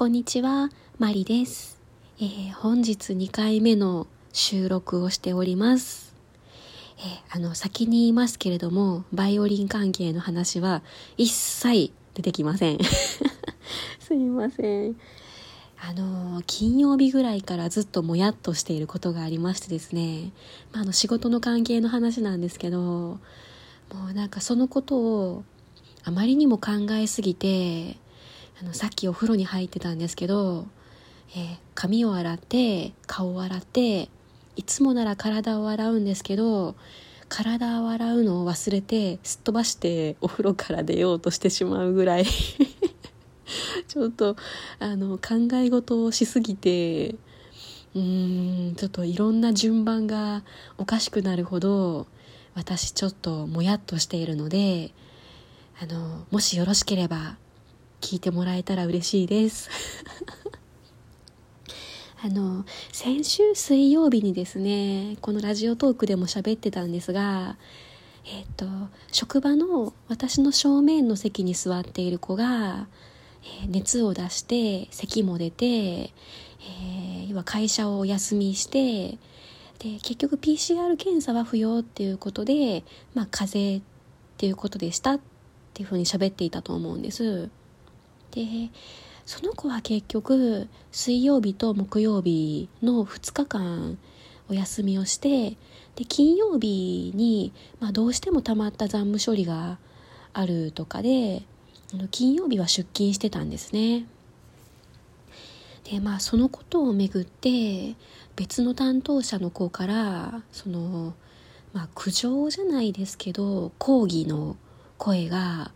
こんにちは、マリです、えー、本日2回目の収録をしております。えー、あの、先に言いますけれども、バイオリン関係の話は一切出てきません。すみません。あの、金曜日ぐらいからずっともやっとしていることがありましてですね、まあ、あの、仕事の関係の話なんですけど、もうなんかそのことをあまりにも考えすぎて、あのさっきお風呂に入ってたんですけど、えー、髪を洗って顔を洗っていつもなら体を洗うんですけど体を洗うのを忘れてすっ飛ばしてお風呂から出ようとしてしまうぐらい ちょっとあの考え事をしすぎてうーんちょっといろんな順番がおかしくなるほど私ちょっともやっとしているのであのもしよろしければ聞いてもらえたら嬉しいです あの先週水曜日にですねこのラジオトークでも喋ってたんですがえっ、と職場の私の正面の席に座っている子が、えー、熱を出して咳も出て、えー、会社をお休みしてで結局 PCR 検査は不要っていうことで、まあ、風邪っていうことでしたっていうふうに喋っていたと思うんです。でその子は結局水曜日と木曜日の2日間お休みをしてで金曜日に、まあ、どうしてもたまった残務処理があるとかで金曜日は出勤してたんですね。でまあそのことをめぐって別の担当者の子からそのまあ苦情じゃないですけど抗議の声が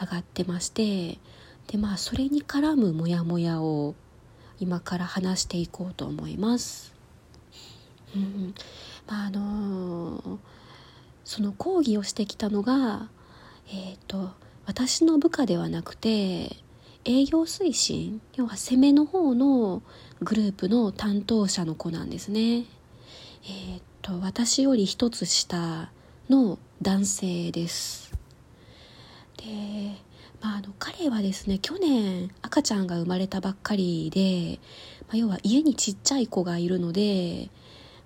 上がってましてでまあそれに絡むモヤモヤを今から話していこうと思います。うんまああのー、その講義をしてきたのが、えーと、私の部下ではなくて営業推進要は攻めの方のグループの担当者の子なんですね。えーと私より一つ下の男性です。であ、の彼はですね去年赤ちゃんが生まれたばっかりで、まあ、要は家にちっちゃい子がいるので、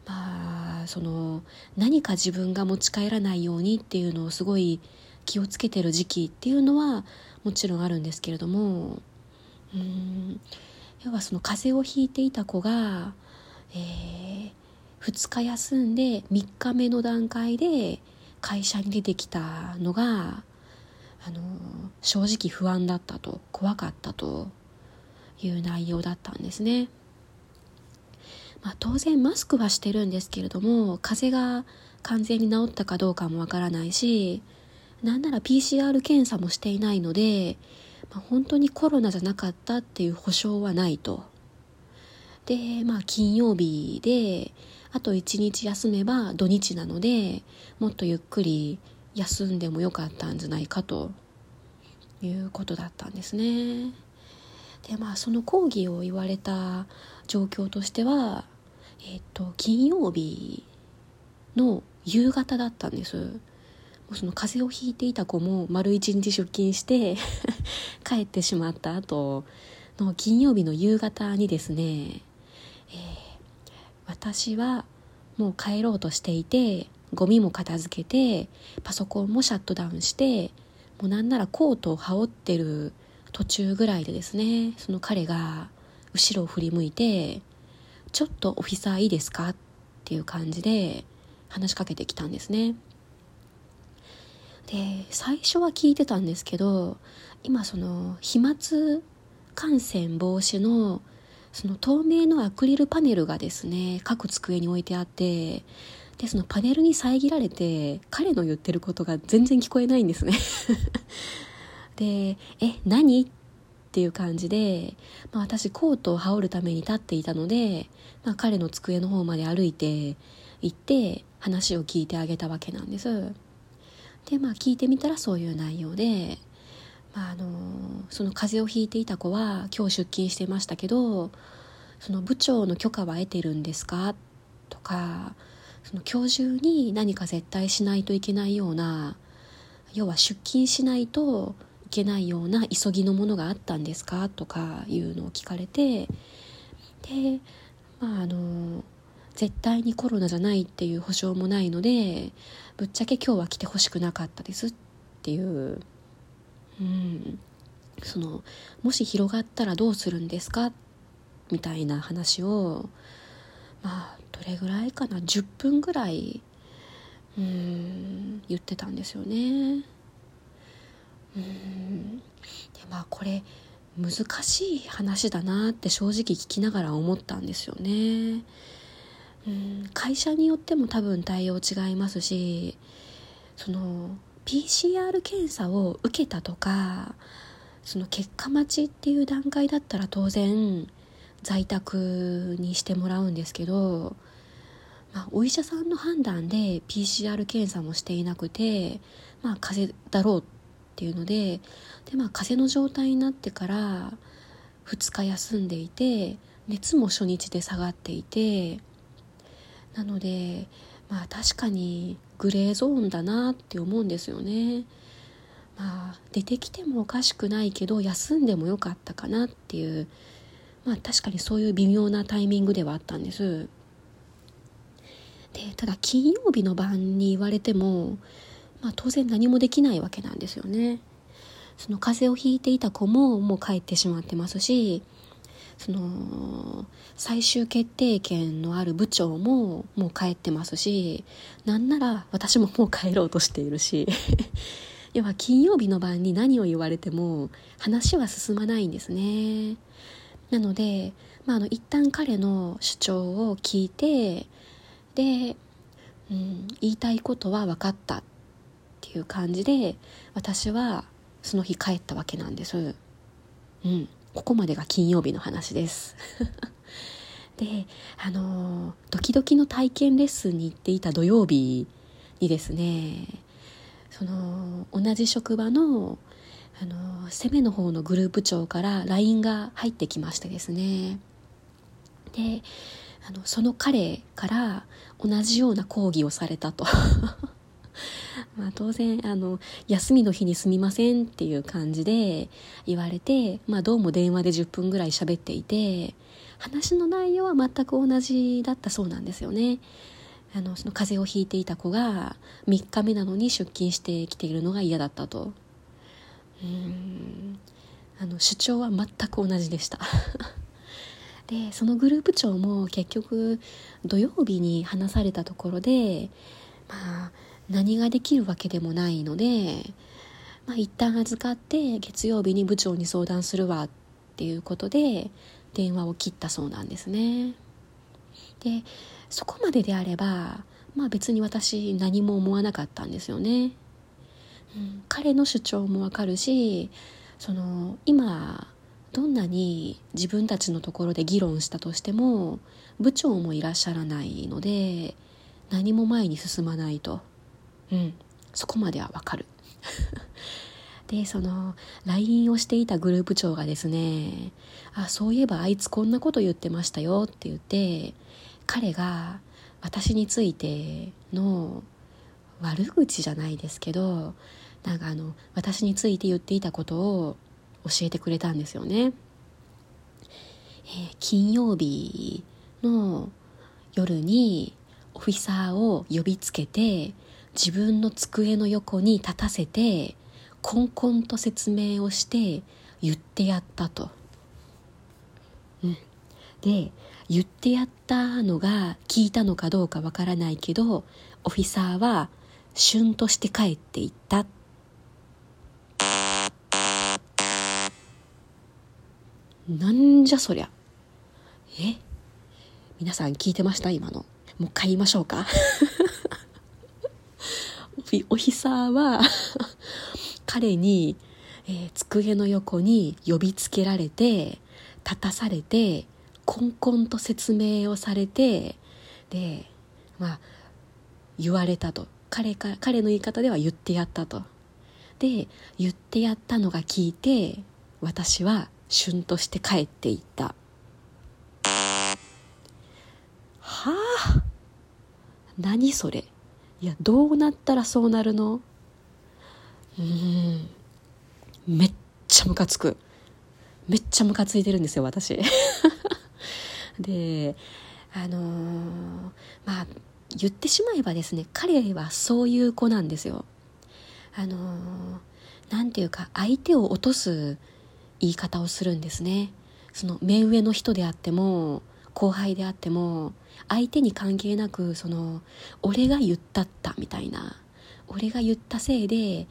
まあ、その何か自分が持ち帰らないようにっていうのをすごい気をつけてる時期っていうのはもちろんあるんですけれどもうん要はその風邪をひいていた子が、えー、2日休んで3日目の段階で会社に出てきたのがあの正直不安だったと怖かったという内容だったんですね。まあ、当然マスクはしてるんですけれども風邪が完全に治ったかどうかもわからないしなんなら PCR 検査もしていないので、まあ、本当にコロナじゃなかったっていう保証はないと。でまあ金曜日であと1日休めば土日なのでもっとゆっくり休んでもよかったんじゃないかということだったんですね。でまあその講義を言われた状況としては、えっ、と金曜日の夕方だったんです。その風邪をひいていた子も丸一日出勤して 帰ってしまった後の金曜日の夕方にですね、えー、私はもう帰ろうとしていてゴミも片付けてパソコンもシャットダウンしてもうなんならコートを羽織ってる途中ぐらいでですねその彼が後ろを振り向いて「ちょっとオフィサーいいですか?」っていう感じで話しかけてきたんですねで最初は聞いてたんですけど今その飛沫感染防止のその透明のアクリルパネルがですね各机に置いてあってでそのパネルに遮られて彼の言ってることが全然聞こえないんですね。で「え何?」っていう感じで、まあ、私コートを羽織るために立っていたので、まあ、彼の机の方まで歩いて行って話を聞いてあげたわけなんです。でまあ聞いてみたらそういう内容で、まあ、あのその風邪をひいていた子は今日出勤してましたけどその部長の許可は得てるんですか？とかその今日中に何か絶対しないといけないような要は出勤しないといけないような急ぎのものがあったんですかとかいうのを聞かれてでまああの絶対にコロナじゃないっていう保証もないのでぶっちゃけ今日は来てほしくなかったですっていううんそのもし広がったらどうするんですかみたいな話をまあどれぐらいかな？10分ぐらいうん言ってたんですよね。うんでまあこれ難しい話だなって正直聞きながら思ったんですよね。うん会社によっても多分対応違いますしその PCR 検査を受けたとかその結果待ちっていう段階だったら当然在宅にしてもらうんですけど、まあ、お医者さんの判断で PCR 検査もしていなくて、まあ、風邪だろうっていうのでで、まあ、風邪の状態になってから2日休んでいて熱も初日で下がっていてなのでまあ確かにグレーゾーンだなって思うんですよね。まあ出てきてもおかしくないけど休んでもよかったかなっていうまあ確かにそういう微妙なタイミングではあったんです。でただ金曜日の晩に言われても、まあ、当然何もできないわけなんですよね。その風邪をひいていた子ももう帰ってしまってますしその最終決定権のある部長ももう帰ってますしなんなら私ももう帰ろうとしているし 要は金曜日の晩に何を言われても話は進まないんですねなので、まあ、あの一旦彼の主張を聞いてで、うん、言いたいことは分かったっていう感じで私はその日帰ったわけなんです。うんここまでが金曜日の話です。であのドキドキの体験レッスンに行っていた土曜日にですねその同じ職場のあの攻めの方のグループ長から LINE が入ってきましてですね。であのその彼から同じような講義をされたと。まあ、当然あの休みの日にすみませんっていう感じで言われて、まあ、どうも電話で10分ぐらい喋っていて話の内容は全く同じだったそうなんですよね。あのその風邪をひいていた子が3日目なのに出勤してきているのが嫌だったと。うんあの主張は全く同じでした でそのグループ長も結局土曜日に話されたところでまあ何ができるわけでもないので、まあ、一旦預かって月曜日に部長に相談するわっていうことで電話を切ったそうなんですね。でそこまでであれば、まあ、別に私何も思わなかったんですよね。彼の主張もわかるしその今どんなに自分たちのところで議論したとしても部長もいらっしゃらないので何も前に進まないと。うんそこまではわかる でその LINE をしていたグループ長がですねあそういえばあいつこんなこと言ってましたよって言って彼が私についての悪口じゃないですけどなんかあの私について言っていたことを教えてくれたんですよね、えー、金曜日の夜にオフィサーを呼びつけて自分の机の横に立たせてこんこんと説明をして言ってやったと。うん、で言ってやったのが聞いたのかどうかわからないけどオフィサーはシュンとして帰っていった。なんじゃそりゃ。え？皆さん聞いてました？今の。もう一回言いましょうか？おひさは彼に、えー、机の横に呼びつけられて立たされてこんこんと説明をされてでまあ言われたと。彼か彼の言い方では言ってやったと。で言ってやったのが聞いて私はしゅんとして帰っていった。はあ？何それ？いやどうなったらそうなるの？うん。めっちゃムカつく。めっちゃムカついてるんですよ私。であのー、まあ言ってしまえばですね彼はそういう子なんですよ。あの何、ー、て言うか相手を落とす言い方をするんですね。その目上の人であっても後輩であっても相手に関係なくその俺が言ったったみたいな俺が言ったせいで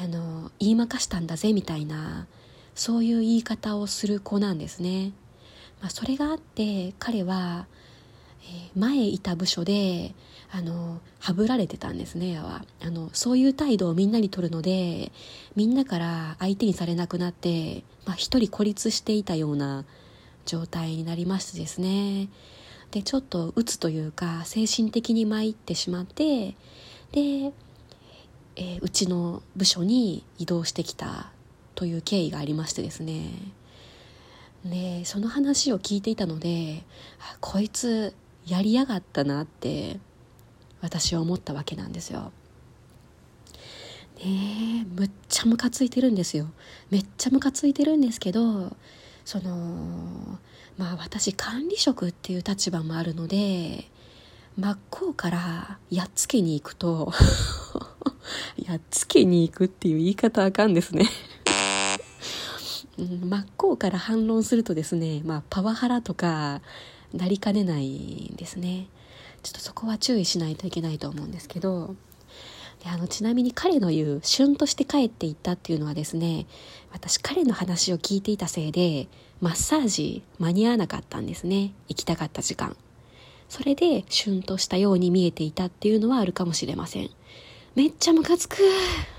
あの言いまかしたんだぜみたいなそういう言い方をする子なんですね、まあ、それがあって彼は、えー、前いた部署であのはぶられてたんですねは。あのそういう態度をみんなに取るのでみんなから相手にされなくなって、まあ、一人孤立していたような状態になりましてですね。でちょっと鬱というか精神的に参ってしまってで、えー、うちの部署に移動してきたという経緯がありましてですね。でその話を聞いていたのでこいつやりやがったなって私は思ったわけなんですよ。ねえむっちゃムカついてるんですよ。めっちゃムカついてるんですけどそのまあ私管理職っていう立場もあるので真っ向からやっつけに行くと やっつけに行くっていう言い方あかんですねうん真っ向から反論するとですね、まあ、パワハラとかなりかねないんですね。ちょっとそこは注意しないといけないと思うんですけど。であのちなみに彼の言う旬として帰っていったっていうのはですね私彼の話を聞いていたせいでマッサージ間に合わなかったんですね。行きたかった時間。それで旬としたように見えていたっていうのはあるかもしれません。めっちゃムカつく。